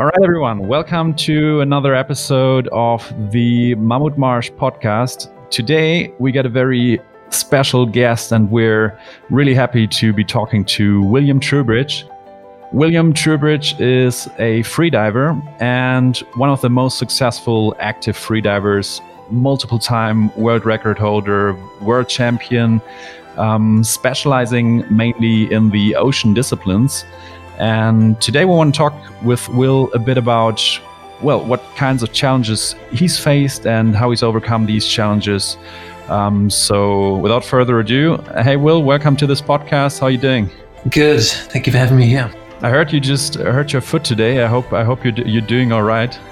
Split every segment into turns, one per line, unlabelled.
All right, everyone, welcome to another episode of the Mammut Marsh podcast. Today, we got a very special guest, and we're really happy to be talking to William Trubridge. William Trubridge is a freediver and one of the most successful active freedivers, multiple time world record holder, world champion, um, specializing mainly in the ocean disciplines. And today we want to talk with Will a bit about, well, what kinds of challenges he's faced and how he's overcome these challenges. Um, so without further ado, hey Will, welcome to this podcast. How are you doing?
Good. Thank you for having me here.
I heard you just hurt your foot today. I hope I hope you're you're doing all right.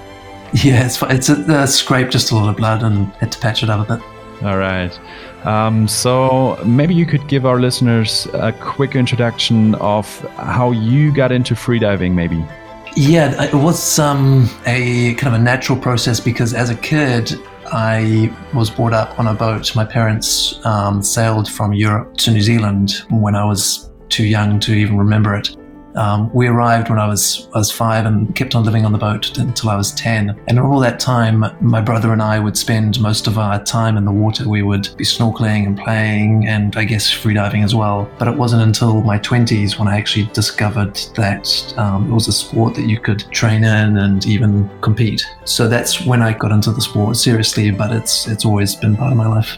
Yeah, it's it's a, a scrape, just a lot of blood, and had to patch it up a bit.
All right. Um, so maybe you could give our listeners a quick introduction of how you got into freediving, maybe.
Yeah, it was um, a kind of a natural process because as a kid, I was brought up on a boat. My parents um, sailed from Europe to New Zealand when I was too young to even remember it. Um, we arrived when I was I was five and kept on living on the boat until I was ten. And all that time, my brother and I would spend most of our time in the water. We would be snorkeling and playing, and I guess freediving as well. But it wasn't until my twenties when I actually discovered that um, it was a sport that you could train in and even compete. So that's when I got into the sport seriously. But it's it's always been part of my life.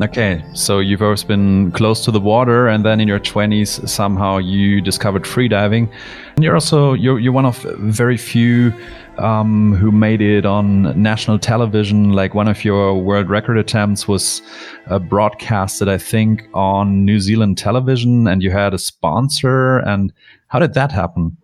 Okay, so you've always been close to the water, and then in your twenties, somehow you discovered freediving. And you're also you're you're one of very few um, who made it on national television. Like one of your world record attempts was uh, broadcasted, I think, on New Zealand television, and you had a sponsor. And how did that happen?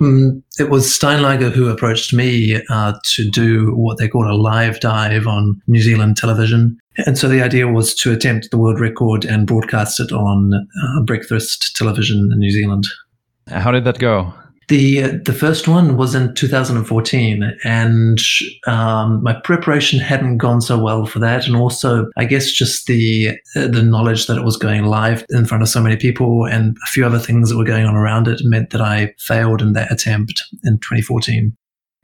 Mm, it was Steinlager who approached me uh, to do what they call a live dive on New Zealand television. And so the idea was to attempt the world record and broadcast it on uh, breakfast television in New Zealand.
How did that go?
The the first one was in 2014, and um, my preparation hadn't gone so well for that, and also I guess just the uh, the knowledge that it was going live in front of so many people, and a few other things that were going on around it meant that I failed in that attempt in 2014.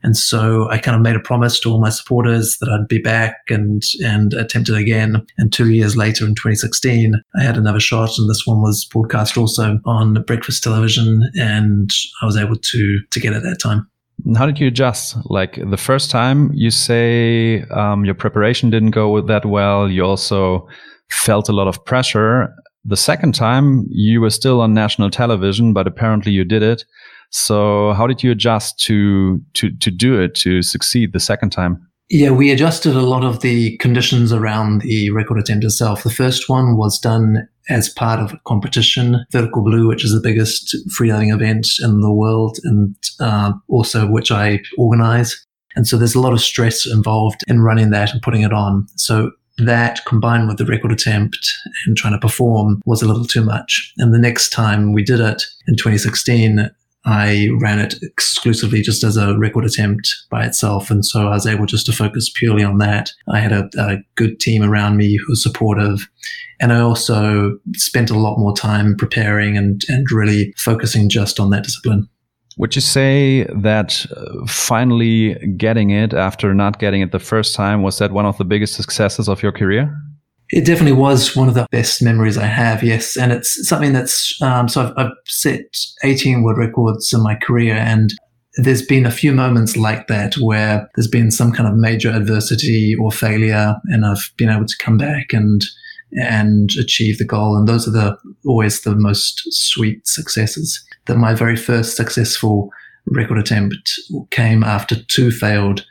And so I kind of made a promise to all my supporters that I'd be back and, and attempt it again. And two years later in 2016, I had another shot and this one was broadcast also on breakfast television and I was able to, to get it that time.
How did you adjust? Like the first time you say um, your preparation didn't go that well. You also felt a lot of pressure. The second time you were still on national television, but apparently you did it. So how did you adjust to to to do it to succeed the second time?
Yeah, we adjusted a lot of the conditions around the record attempt itself. The first one was done as part of a competition, Vertical Blue, which is the biggest freediving event in the world, and uh, also which I organize. And so there's a lot of stress involved in running that and putting it on. So that combined with the record attempt and trying to perform was a little too much. And the next time we did it in 2016, I ran it exclusively just as a record attempt by itself. And so I was able just to focus purely on that. I had a, a, good team around me who was supportive. And I also spent a lot more time preparing and, and really focusing just on that discipline.
Would you say that uh, finally getting it after not getting it the first time was that one of the biggest successes of your career?
It definitely was one of the best memories I have, yes. And it's something that's, um, so I've, I've set 18 world records in my career and there's been a few moments like that where there's been some kind of major adversity or failure and I've been able to come back and and achieve the goal. And those are the always the most sweet successes. That my very first successful record attempt came after two failed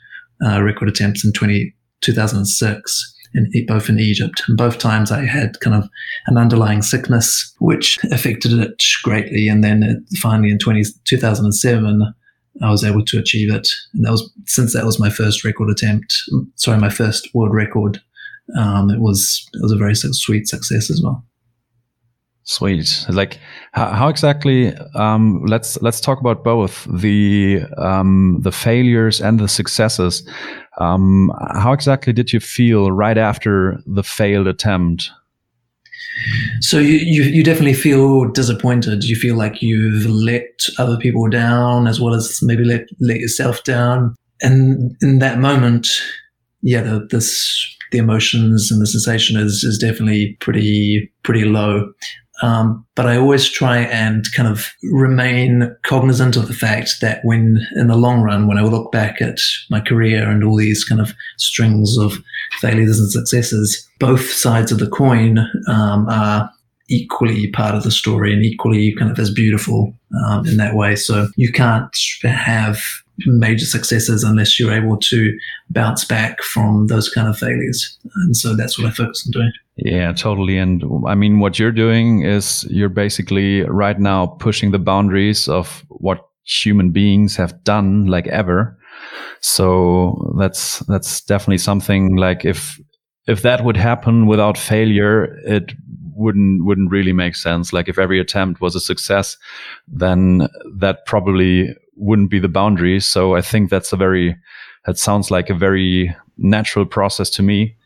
uh, record attempts in 20, 2006 in both in Egypt. And both times I had kind of an underlying sickness, which affected it greatly. And then it, finally in 20, 2007, I was able to achieve it. And that was, since that was my first record attempt, sorry, my first world record, um, it was, it was a very sweet success as well.
Sweet. Like, how, how exactly? Um, let's let's talk about both the um, the failures and the successes. Um, how exactly did you feel right after the failed attempt?
So you, you, you definitely feel disappointed. You feel like you've let other people down as well as maybe let let yourself down. And in that moment, yeah, the, this the emotions and the sensation is is definitely pretty pretty low. Um, but I always try and kind of remain cognizant of the fact that when, in the long run, when I look back at my career and all these kind of strings of failures and successes, both sides of the coin um, are equally part of the story and equally kind of as beautiful um, in that way. So you can't have major successes unless you're able to bounce back from those kind of failures. And so that's what I focus on doing.
Yeah, totally. And I mean, what you're doing is you're basically right now pushing the boundaries of what human beings have done like ever. So that's, that's definitely something like if, if that would happen without failure, it wouldn't wouldn't really make sense. Like if every attempt was a success, then that probably wouldn't be the boundary. So I think that's a very that sounds like a very natural process to me.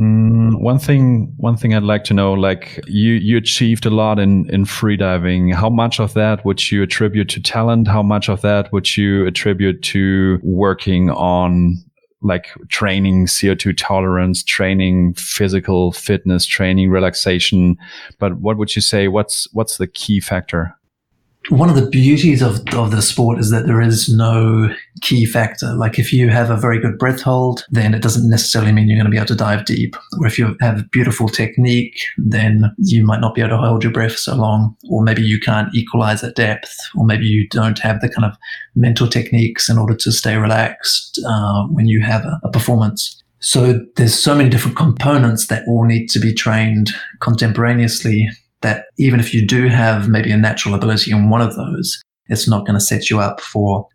Mm, one thing, one thing I'd like to know, like you, you achieved a lot in, in freediving. How much of that would you attribute to talent? How much of that would you attribute to working on like training CO2 tolerance, training physical fitness, training relaxation. But what would you say? What's, what's the key factor?
One of the beauties of, of the sport is that there is no key factor. Like if you have a very good breath hold, then it doesn't necessarily mean you're going to be able to dive deep. Or if you have beautiful technique, then you might not be able to hold your breath so long. Or maybe you can't equalize at depth. Or maybe you don't have the kind of mental techniques in order to stay relaxed uh, when you have a, a performance. So there's so many different components that all need to be trained contemporaneously that even if you do have maybe a natural ability in one of those, it's not going to set you up for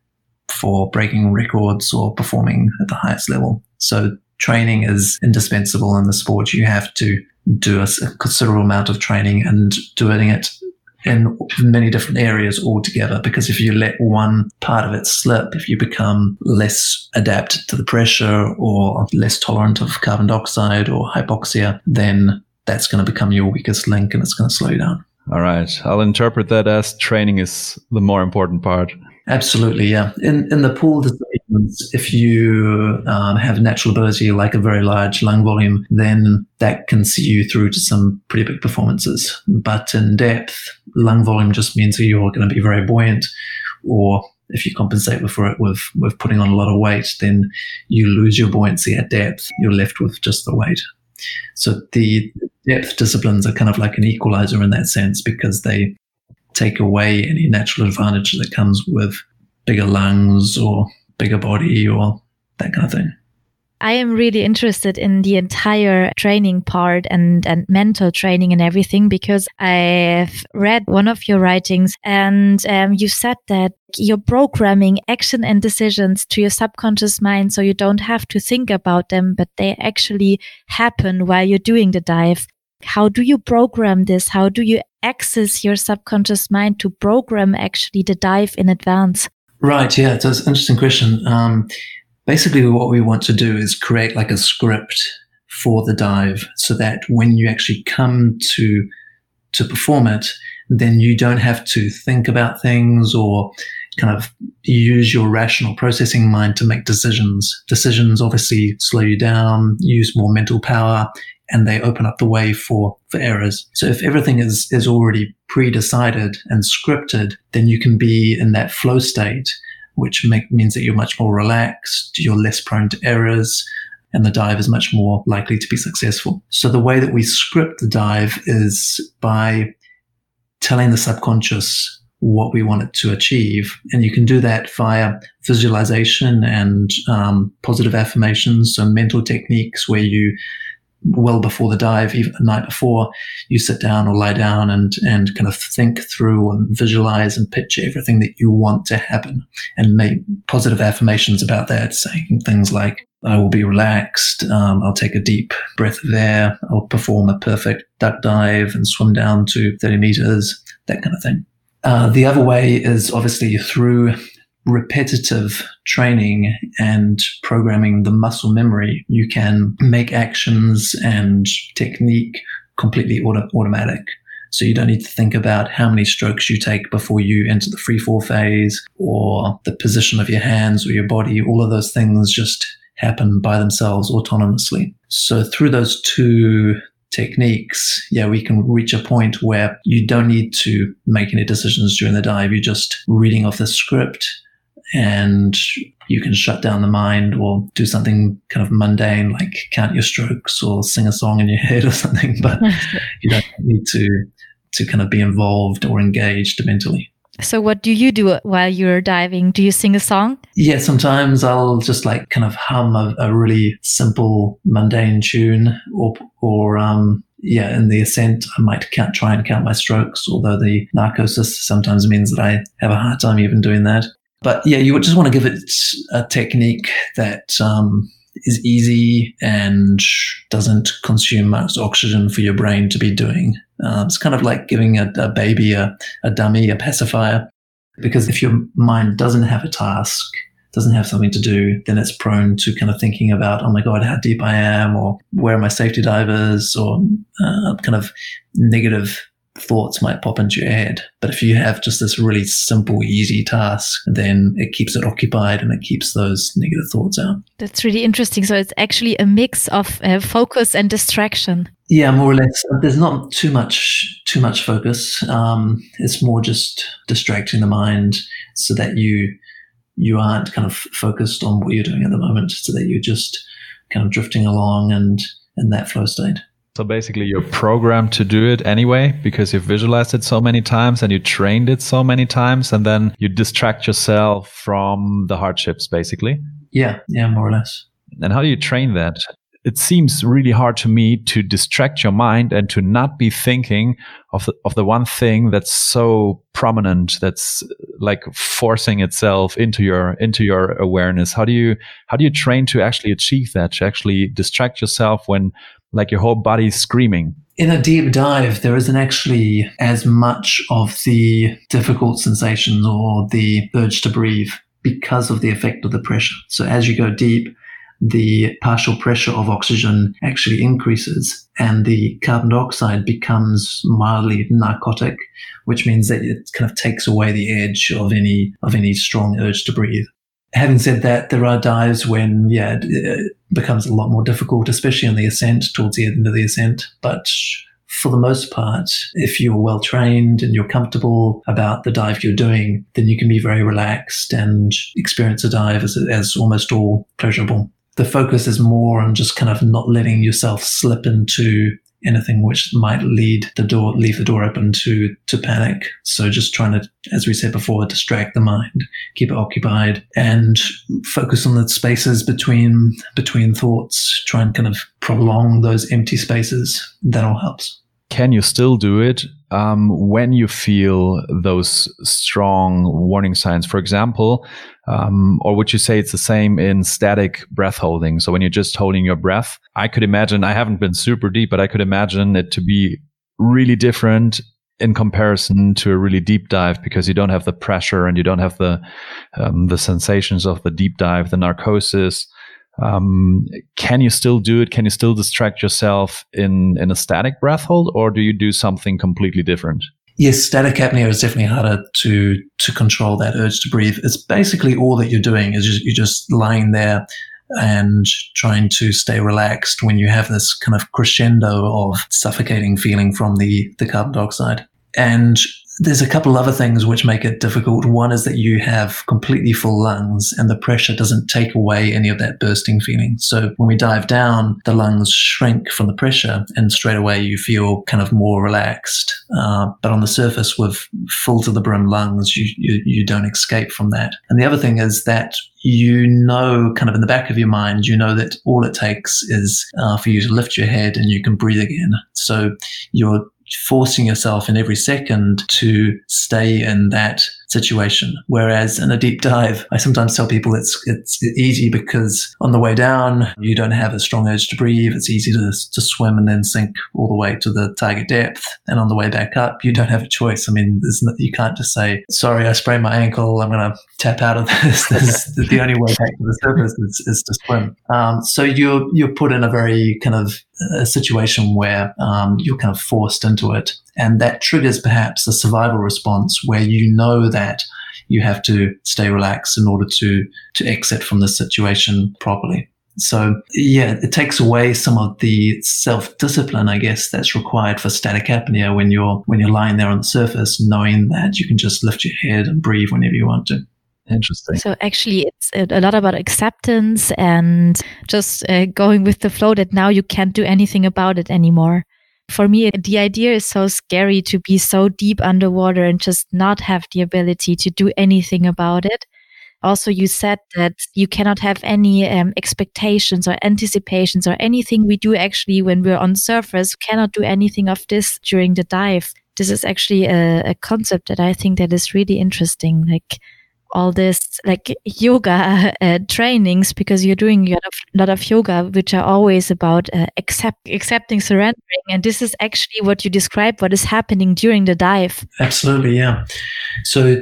for breaking records or performing at the highest level. So training is indispensable in the sport. You have to do a, considerable amount of training and doing it in many different areas altogether because if you let one part of it slip, if you become less adapted to the pressure or less tolerant of carbon dioxide or hypoxia, then that's going to become your weakest link and it's going to slow you down.
All right. I'll interpret that as training is the more important part.
Absolutely, yeah. In in the pool if you um, have natural ability like a very large lung volume, then that can see you through to some pretty big performances. But in depth, lung volume just means you're going to be very buoyant, or if you compensate for it with with putting on a lot of weight, then you lose your buoyancy at depth. You're left with just the weight. So the depth disciplines are kind of like an equalizer in that sense because they take away any natural advantage that comes with bigger lungs or bigger body or that kind of thing.
I am really interested in the entire training part and, and mental training and everything because I've read one of your writings and um, you said that you're programming action and decisions to your subconscious mind so you don't have to think about them, but they actually happen while you're doing the dive. How do you program this? How do you access your subconscious mind to program actually the dive in advance?
Right. Yeah. It's an interesting question. Um, basically what we want to do is create like a script for the dive so that when you actually come to to perform it then you don't have to think about things or kind of use your rational processing mind to make decisions decisions obviously slow you down use more mental power and they open up the way for for errors so if everything is is already pre-decided and scripted then you can be in that flow state which make, means that you're much more relaxed, you're less prone to errors, and the dive is much more likely to be successful. So the way that we script the dive is by telling the subconscious what we want it to achieve. And you can do that via visualization and um, positive affirmations, so mental techniques where you well before the dive, even the night before, you sit down or lie down and, and kind of think through and visualize and picture everything that you want to happen and make positive affirmations about that, saying things like, I will be relaxed. Um, I'll take a deep breath of air. I'll perform a perfect duck dive and swim down to 30 meters, that kind of thing. Uh, the other way is obviously through repetitive training and programming the muscle memory, you can make actions and technique completely auto- automatic. So you don't need to think about how many strokes you take before you enter the free fall phase or the position of your hands or your body. All of those things just happen by themselves autonomously. So through those two techniques, yeah, we can reach a point where you don't need to make any decisions during the dive. You're just reading off the script and you can shut down the mind or do something kind of mundane like count your strokes or sing a song in your head or something, but you don't need to to kind of be involved or engaged mentally.
So, what do you do while you're diving? Do you sing a song?
Yeah, sometimes I'll just like kind of hum a, a really simple, mundane tune, or or um, yeah, in the ascent, I might count, try and count my strokes. Although the narcosis sometimes means that I have a hard time even doing that. But yeah, you would just want to give it a technique that um, is easy and doesn't consume much oxygen for your brain to be doing. Uh, it's kind of like giving a, a baby a, a dummy, a pacifier. Because if your mind doesn't have a task, doesn't have something to do, then it's prone to kind of thinking about, oh my God, how deep I am, or where are my safety divers, or uh, kind of negative thoughts might pop into your head. But if you have just this really simple, easy task, then it keeps it occupied and it keeps those negative thoughts out.
That's really interesting. So it's actually a mix of uh, focus and distraction.
Yeah, more or less. There's not too much too much focus. Um, it's more just distracting the mind so that you you aren't kind of focused on what you're doing at the moment, so that you're just kind of drifting along and in that flow state.
So basically, you're programmed to do it anyway because you've visualized it so many times and you trained it so many times, and then you distract yourself from the hardships, basically.
Yeah, yeah, more or less.
And how do you train that? It seems really hard to me to distract your mind and to not be thinking of the, of the one thing that's so prominent, that's like forcing itself into your into your awareness. How do you how do you train to actually achieve that? To actually distract yourself when like your whole body's screaming.
In a deep dive, there isn't actually as much of the difficult sensations or the urge to breathe because of the effect of the pressure. So as you go deep, the partial pressure of oxygen actually increases and the carbon dioxide becomes mildly narcotic, which means that it kind of takes away the edge of any, of any strong urge to breathe having said that, there are dives when, yeah, it uh, becomes a lot more difficult, especially on the ascent, towards the end of the ascent. But for the most part, if you're well trained and you're comfortable about the dive you're doing, then you can be very relaxed and experience a dive as, as almost all pleasurable. The focus is more on just kind of not letting yourself slip into anything which might lead the door, leave the door open to, to panic. So just trying to, as we said before, distract the mind, keep it occupied and focus on the spaces between, between thoughts, try and kind of prolong those empty spaces. That all helps.
Can you still do it um, when you feel those strong warning signs? For example, um, or would you say it's the same in static breath holding? So when you're just holding your breath, I could imagine, I haven't been super deep, but I could imagine it to be really different in comparison to a really deep dive because you don't have the pressure and you don't have the um, the sensations of the deep dive, the narcosis. Um, can you still do it? Can you still distract yourself in in a static breath hold, or do you do something completely different?
Yes, static apnea is definitely harder to to control that urge to breathe. It's basically all that you're doing is just, you're just lying there and trying to stay relaxed when you have this kind of crescendo of suffocating feeling from the the carbon dioxide. And there's a couple other things which make it difficult. One is that you have completely full lungs and the pressure doesn't take away any of that bursting feeling. So when we dive down, the lungs shrink from the pressure and straight away you feel kind of more relaxed. Uh, but on the surface with full to the brim lungs, you, you, you don't escape from that. And the other thing is that you know, kind of in the back of your mind, you know that all it takes is uh, for you to lift your head and you can breathe again. So you're forcing yourself in every second to stay in that situation. Whereas in a deep dive, I sometimes tell people it's it's easy because on the way down you don't have a strong urge to breathe. It's easy to to swim and then sink all the way to the target depth, and on the way back up you don't have a choice. I mean, no, you can't just say, "Sorry, I sprained my ankle. I'm going to tap out of this." this the only way back to the surface is, is to swim. Um, so you're you're put in a very kind of a situation where um, you're kind of forced into it. And that triggers perhaps a survival response where you know that you have to stay relaxed in order to, to exit from the situation properly. So yeah, it takes away some of the self-discipline, I guess, that's required for static apnea when you're when you're lying there on the surface, knowing that you can just lift your head and breathe whenever you want to.
Interesting.
So actually, it's a lot about acceptance and just uh, going with the flow. That now you can't do anything about it anymore. For me, the idea is so scary to be so deep underwater and just not have the ability to do anything about it. Also, you said that you cannot have any um, expectations or anticipations or anything we do actually when we're on surface. cannot do anything of this during the dive. This is actually a, a concept that I think that is really interesting. Like all this like yoga uh, trainings because you're doing a lot, of, lot of yoga which are always about uh, accept accepting surrendering. And this is actually what you describe what is happening during the dive.
Absolutely yeah. So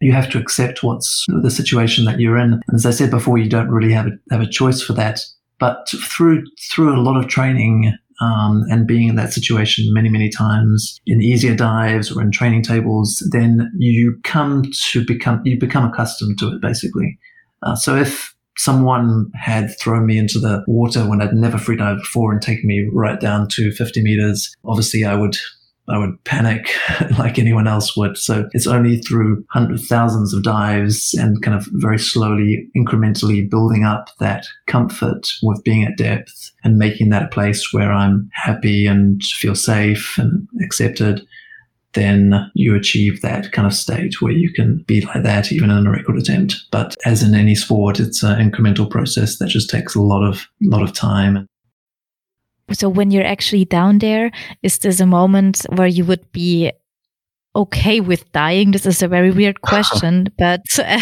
you have to accept what's the situation that you're in. And as i said before you don't really have a, have a choice for that. But through through a lot of training um, and being in that situation many, many times in easier dives or in training tables, then you come to become, you become accustomed to it basically. Uh, so if someone had thrown me into the water when I'd never free dived before and taken me right down to 50 meters, obviously I would I would panic like anyone else would. So it's only through hundreds, of thousands of dives and kind of very slowly, incrementally building up that comfort with being at depth and making that a place where I'm happy and feel safe and accepted. Then you achieve that kind of state where you can be like that even in a record attempt. But as in any sport, it's an incremental process that just takes a lot of, lot of time
so when you're actually down there, is this a moment where you would be okay with dying? This is a very weird question, but uh,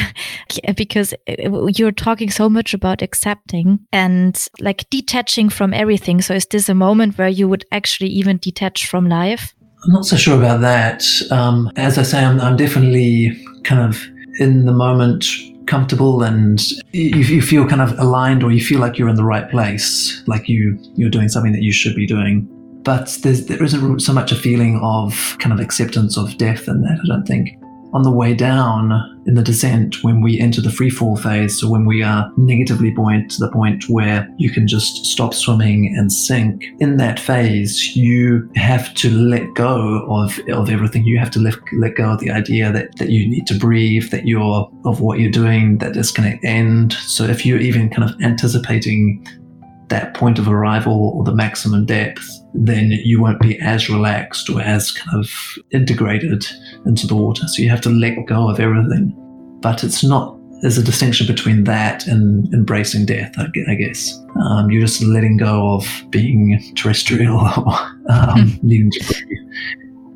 because you're talking so much about accepting and like detaching from everything. So is this a moment where you would actually even detach from life?
I'm not so sure about that. Um, as I say, I'm, I'm definitely kind of in the moment comfortable and you, you feel kind of aligned or you feel like you're in the right place, like you you're doing something that you should be doing. But there's, there isn't so much a feeling of kind of acceptance of death in that, I don't think on the way down in the descent when we enter the free fall phase, so when we are negatively buoyant to the point where you can just stop swimming and sink, in that phase, you have to let go of, of everything. You have to let, let go of the idea that, that you need to breathe, that you're of what you're doing, that it's going to end. So if you're even kind of anticipating that point of arrival or the maximum depth, then you won't be as relaxed or as kind of integrated into the water. So you have to let go of everything. But it's not, there's a distinction between that and embracing death, I guess. Um, you're just letting go of being terrestrial or um, hmm. needing to breathe.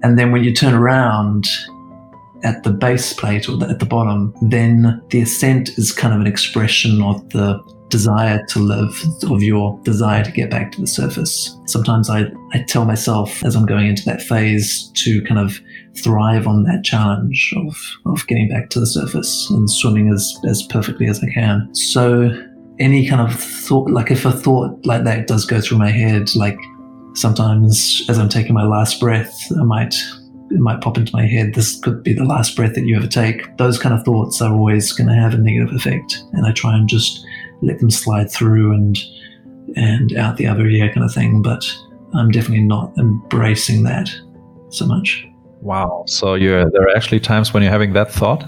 And then when you turn around, at the base plate or the, at the bottom, then the ascent is kind of an expression of the desire to live, of your desire to get back to the surface. Sometimes I, I tell myself as I'm going into that phase to kind of thrive on that challenge of, of getting back to the surface and swimming as, as perfectly as I can. So any kind of thought, like if a thought like that does go through my head, like sometimes as I'm taking my last breath, I might it might pop into my head this could be the last breath that you ever take those kind of thoughts are always going to have a negative effect and i try and just let them slide through and and out the other ear kind of thing. But I'm definitely not embracing that so much.
Wow. So you're there are actually times when you're having that thought?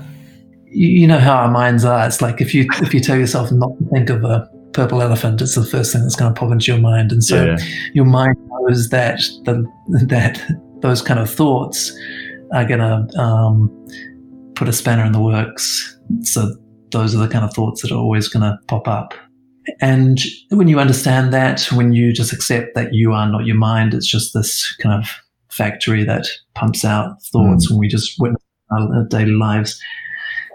You, you know how our minds are. It's like if you if you tell yourself not to think of a purple elephant, it's the first thing that's going to pop into your mind. And so yeah. your mind knows that the, that those kind of thoughts are going to um, put a spanner in the works. So those are the kind of thoughts that are always going to pop up. And when you understand that, when you just accept that you are not your mind, it's just this kind of factory that pumps out thoughts. Mm. When we just witness our daily lives,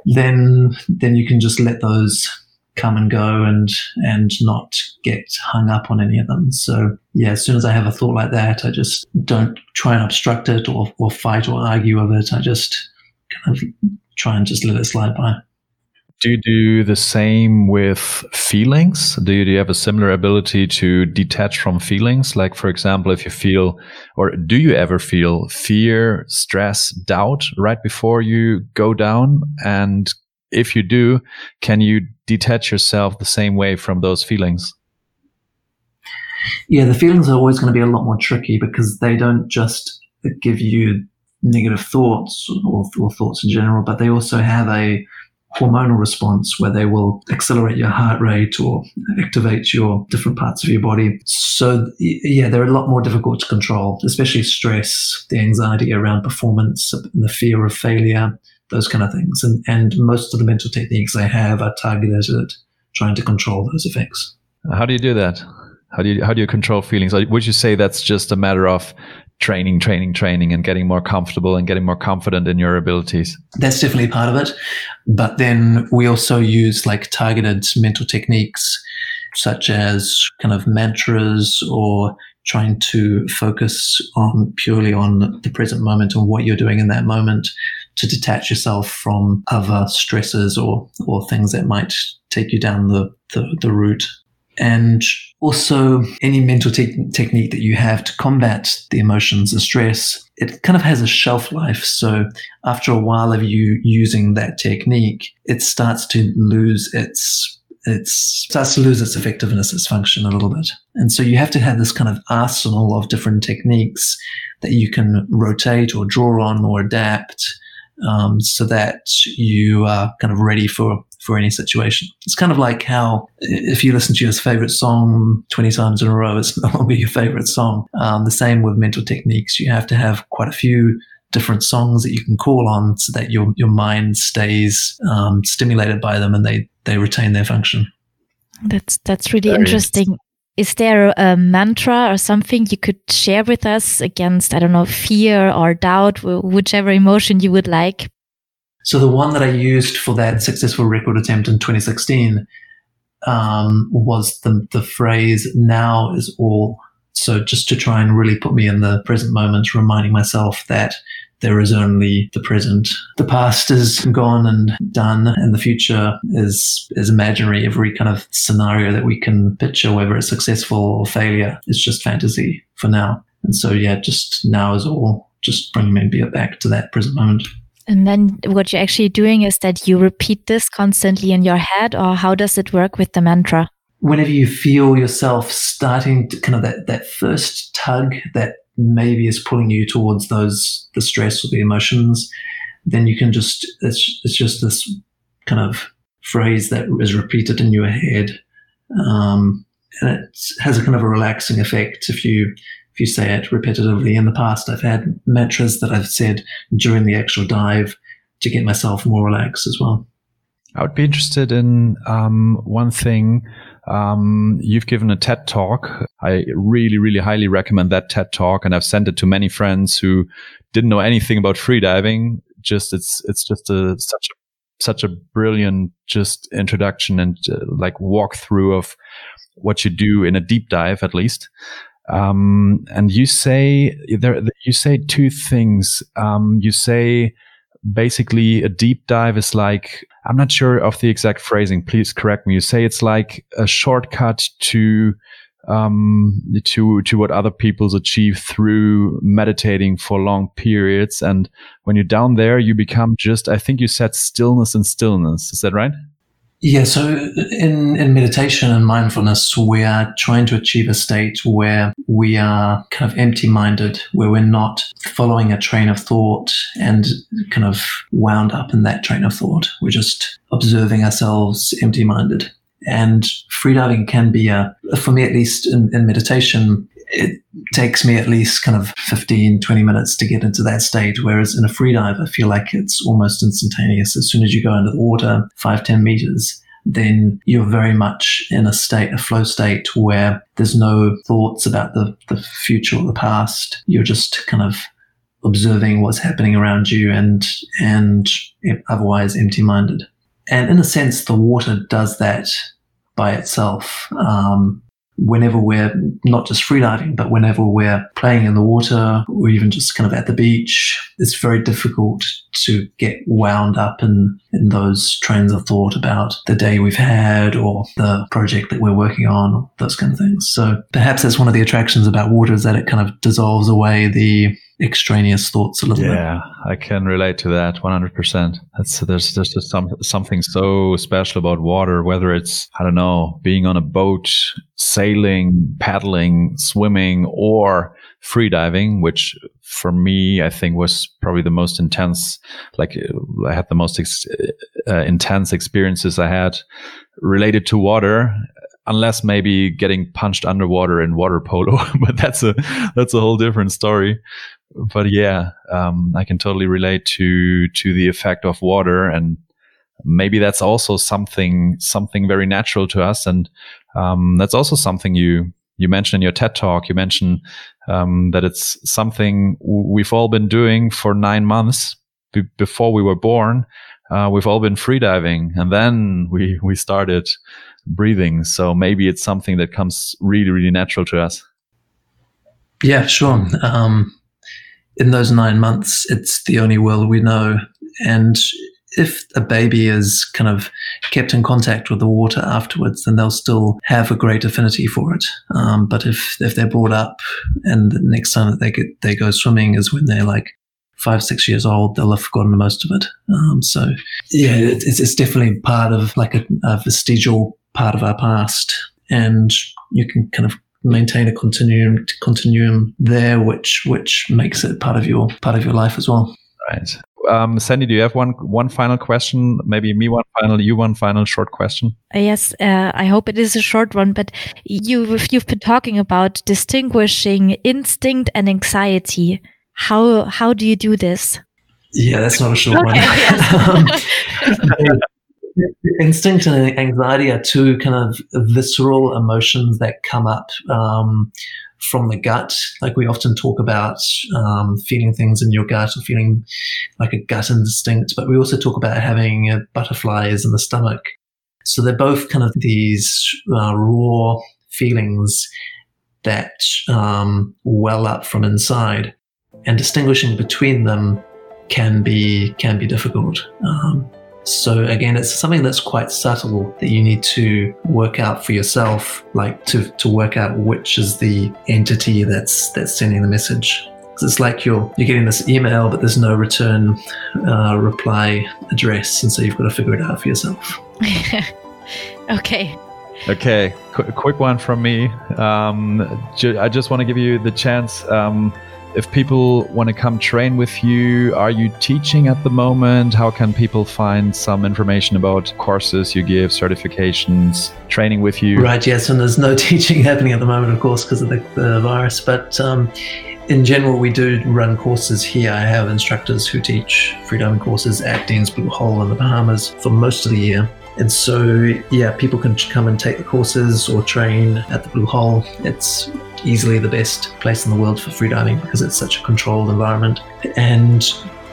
then then you can just let those come and go and and not get hung up on any of them. So yeah, as soon as I have a thought like that, I just don't try and obstruct it or, or fight or argue with it. I just kind of try and just let it slide by.
Do you do the same with feelings? Do you, do you have a similar ability to detach from feelings? Like, for example, if you feel, or do you ever feel fear, stress, doubt right before you go down? And if you do, can you detach yourself the same way from those feelings?
Yeah, the feelings are always going to be a lot more tricky because they don't just give you negative thoughts or, or thoughts in general, but they also have a hormonal response where they will accelerate your heart rate or activate your different parts of your body. So yeah, they're a lot more difficult to control, especially stress, the anxiety around performance, the fear of failure, those kind of things. And, and most of the mental techniques I have are targeted at trying to control those effects.
How do you do that? How do you how do you control feelings? Would you say that's just a matter of training, training, training, and getting more comfortable and getting more confident in your abilities?
That's definitely part of it. But then we also use like targeted mental techniques, such as kind of mantras or trying to focus on purely on the present moment and what you're doing in that moment to detach yourself from other stresses or, or things that might take you down the, the, the route. And also, any mental te- technique that you have to combat the emotions and stress, it kind of has a shelf life. So, after a while of you using that technique, it starts to lose its it starts to lose its effectiveness, its function a little bit. And so you have to have this kind of arsenal of different techniques that you can rotate or draw on or adapt um, so that you are kind of ready for for any situation. It's kind of like how if you listen to your favorite song 20 times in a row, it's no longer your favorite song. Um, the same with mental techniques. You have to have quite a few different songs that you can call on so that your, your mind stays um, stimulated by them and they, they retain their function.
That's, that's really Very interesting. Is there a mantra or something you could share with us against, I don't know, fear or doubt, whichever emotion you would like?
So the one that I used for that successful record attempt in 2016 um, was the, the phrase "now is all." So just to try and really put me in the present moment, reminding myself that there is only the present. The past is gone and done, and the future is is imaginary. Every kind of scenario that we can picture, whether it's successful or failure, is just fantasy for now. And so, yeah, just now is all. Just bring me back to that present moment.
And then what you're actually doing is that you repeat this constantly in your head, or how does it work with the mantra?
Whenever you feel yourself starting to kind of that, that first tug that maybe is pulling you towards those, the stress or the emotions, then you can just, it's, it's just this kind of phrase that is repeated in your head. Um, and it has a kind of a relaxing effect if you if you say it repetitively. In the past, I've had mantras that I've said during the actual dive to get myself more relaxed as well.
I would be interested in um, one thing. Um, you've given a TED talk. I really, really highly recommend that TED talk, and I've sent it to many friends who didn't know anything about freediving. Just it's it's just a such a such a brilliant just introduction and uh, like walkthrough of what you do in a deep dive, at least. Um, and you say there, you say two things. Um, you say basically a deep dive is like, I'm not sure of the exact phrasing. Please correct me. You say it's like a shortcut to, um, to, to what other people's achieve through meditating for long periods. And when you're down there, you become just, I think you said stillness and stillness. Is that right?
Yeah, so in, in meditation and mindfulness, we are trying to achieve a state where we are kind of empty minded, where we're not following a train of thought and kind of wound up in that train of thought. We're just observing ourselves empty minded. And freediving can be a, for me at least in, in meditation, it takes me at least kind of 15, 20 minutes to get into that state. Whereas in a free dive, I feel like it's almost instantaneous. As soon as you go into the water, five, 10 meters, then you're very much in a state, a flow state where there's no thoughts about the, the future or the past. You're just kind of observing what's happening around you and and otherwise empty-minded. And in a sense, the water does that by itself. Um, whenever we're not just freediving, but whenever we're playing in the water or even just kind of at the beach, it's very difficult to get wound up in, in those trains of thought about the day we've had or the project that we're working on, those kind of things. So perhaps that's one of the attractions about water is that it kind of dissolves away the extraneous thoughts a little
yeah,
bit.
Yeah, I can relate to that 100%. That's there's there's just some something so special about water whether it's I don't know, being on a boat, sailing, paddling, swimming or free diving, which for me I think was probably the most intense like I had the most ex- uh, intense experiences I had related to water unless maybe getting punched underwater in water polo but that's a that's a whole different story but yeah, um, I can totally relate to to the effect of water, and maybe that's also something something very natural to us, and um, that's also something you you mentioned in your TED talk. You mentioned um, that it's something we've all been doing for nine months b- before we were born. Uh, we've all been freediving, and then we we started breathing. So maybe it's something that comes really really natural to us.
Yeah, sure. Um, in those nine months, it's the only world we know. And if a baby is kind of kept in contact with the water afterwards, then they'll still have a great affinity for it. Um, but if if they're brought up and the next time that they get they go swimming is when they're like five six years old, they'll have forgotten most of it. Um, so yeah, it's, it's definitely part of like a, a vestigial part of our past, and you can kind of maintain a continuum continuum there, which which makes it part of your part of your life as well.
Right. Um, Sandy, do you have one one final question? Maybe me one final, you one final short question.
Uh, yes, uh, I hope it is a short one. But you you've been talking about distinguishing instinct and anxiety. How how do you do this?
Yeah, that's not a short okay, one. Yes. um, instinct and anxiety are two kind of visceral emotions that come up um, from the gut. Like we often talk about um, feeling things in your gut or feeling like a gut instinct, but we also talk about having butterflies in the stomach. So they're both kind of these uh, raw feelings that um, well up from inside, and distinguishing between them can be can be difficult. Um, so again, it's something that's quite subtle that you need to work out for yourself, like to, to work out which is the entity that's that's sending the message. It's like you're you're getting this email, but there's no return uh, reply address, and so you've got to figure it out for yourself.
okay.
Okay, Qu- quick one from me. Um, ju- I just want to give you the chance. Um, if people want to come train with you, are you teaching at the moment? How can people find some information about courses you give, certifications, training with you?
Right, yes, and there's no teaching happening at the moment, of course, because of the, the virus. But um, in general, we do run courses here. I have instructors who teach freediving courses at Dean's Blue Hole in the Bahamas for most of the year. And so, yeah, people can come and take the courses or train at the Blue Hole. It's easily the best place in the world for freediving because it's such a controlled environment. And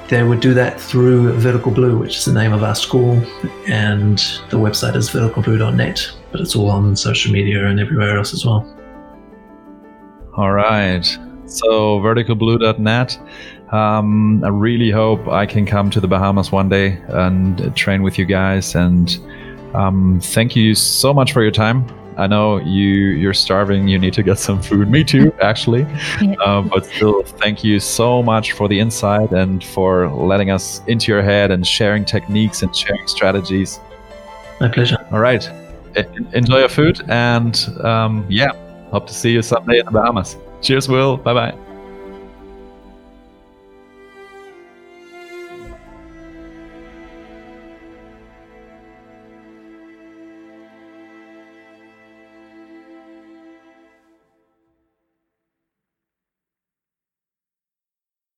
they would do that through Vertical Blue, which is the name of our school, and the website is verticalblue.net, but it's all on social media and everywhere else as well.
All right. So, verticalblue.net. Um, I really hope I can come to the Bahamas one day and train with you guys. And um, thank you so much for your time. I know you you're starving. You need to get some food. Me too, actually. Yeah. Uh, but still, thank you so much for the insight and for letting us into your head and sharing techniques and sharing strategies.
My pleasure.
All right. Enjoy your food and um, yeah, hope to see you someday in the Bahamas. Cheers, Will. Bye bye.